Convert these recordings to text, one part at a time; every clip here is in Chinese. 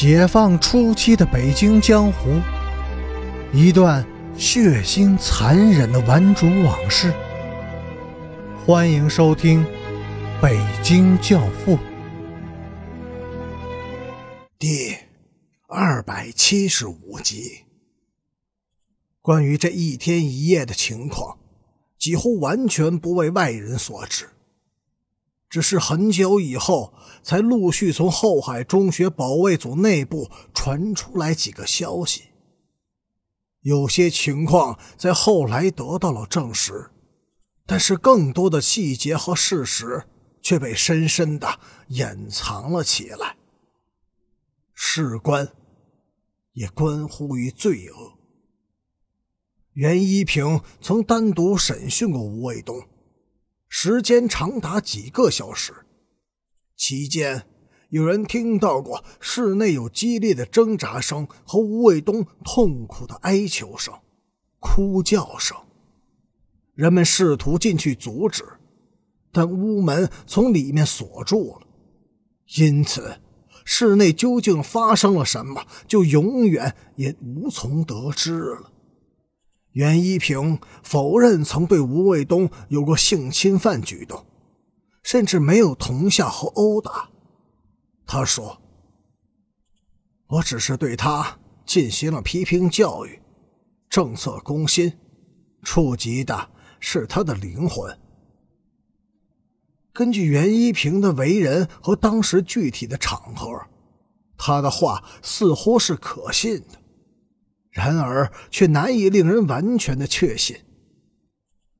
解放初期的北京江湖，一段血腥残忍的顽主往事。欢迎收听《北京教父》第二百七十五集。关于这一天一夜的情况，几乎完全不为外人所知。只是很久以后，才陆续从后海中学保卫组内部传出来几个消息。有些情况在后来得到了证实，但是更多的细节和事实却被深深的掩藏了起来。事关，也关乎于罪恶。袁一平曾单独审讯过吴卫东。时间长达几个小时，期间有人听到过室内有激烈的挣扎声和吴卫东痛苦的哀求声、哭叫声。人们试图进去阻止，但屋门从里面锁住了，因此室内究竟发生了什么，就永远也无从得知了。袁一平否认曾对吴卫东有过性侵犯举动，甚至没有同下和殴打。他说：“我只是对他进行了批评教育，政策攻心，触及的是他的灵魂。”根据袁一平的为人和当时具体的场合，他的话似乎是可信的。然而，却难以令人完全的确信。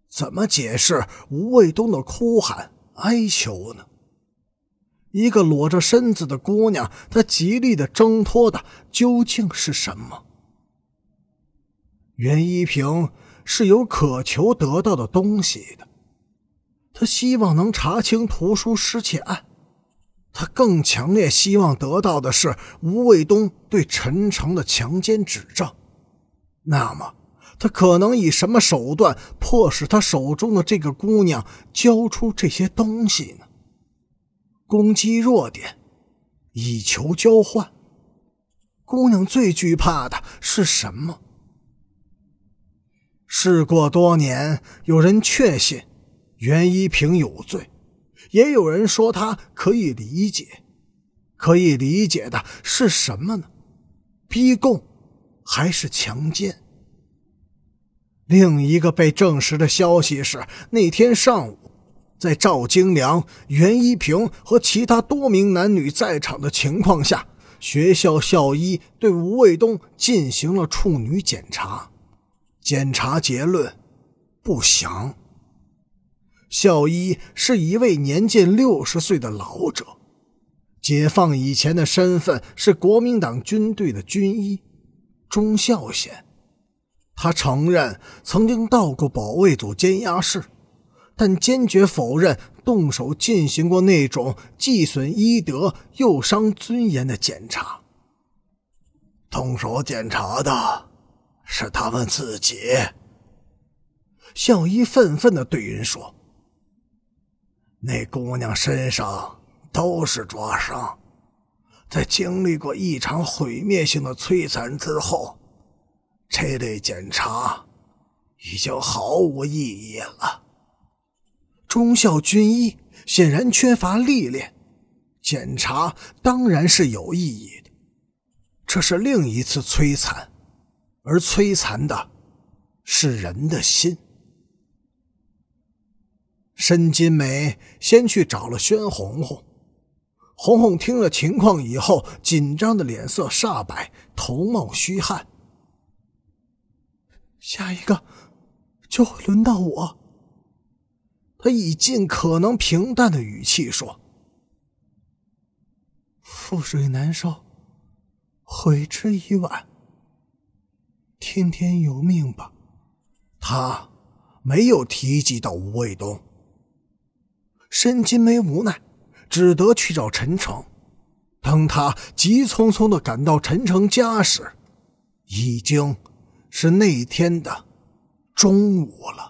怎么解释吴卫东的哭喊哀求呢？一个裸着身子的姑娘，她极力的挣脱的究竟是什么？袁一平是有渴求得到的东西的，他希望能查清图书失窃案，他更强烈希望得到的是吴卫东对陈诚的强奸指证。那么，他可能以什么手段迫使他手中的这个姑娘交出这些东西呢？攻击弱点，以求交换。姑娘最惧怕的是什么？事过多年，有人确信袁一平有罪，也有人说他可以理解。可以理解的是什么呢？逼供。还是强奸。另一个被证实的消息是，那天上午，在赵京良、袁一平和其他多名男女在场的情况下，学校校医对吴卫东进行了处女检查，检查结论不详。校医是一位年近六十岁的老者，解放以前的身份是国民党军队的军医。钟孝贤，他承认曾经到过保卫组监押室，但坚决否认动手进行过那种既损医德又伤尊严的检查。动手检查的是他们自己。校医愤愤的对人说：“那姑娘身上都是抓伤。”在经历过一场毁灭性的摧残之后，这类检查已经毫无意义了。中校军医显然缺乏历练，检查当然是有意义的。这是另一次摧残，而摧残的是人的心。申金梅先去找了宣红红。红红听了情况以后，紧张的脸色煞白，头冒虚汗。下一个就会轮到我。他以尽可能平淡的语气说：“覆水难收，悔之已晚。听天由命吧。”他没有提及到吴卫东。申金梅无奈。只得去找陈诚。当他急匆匆地赶到陈诚家时，已经是那天的中午了。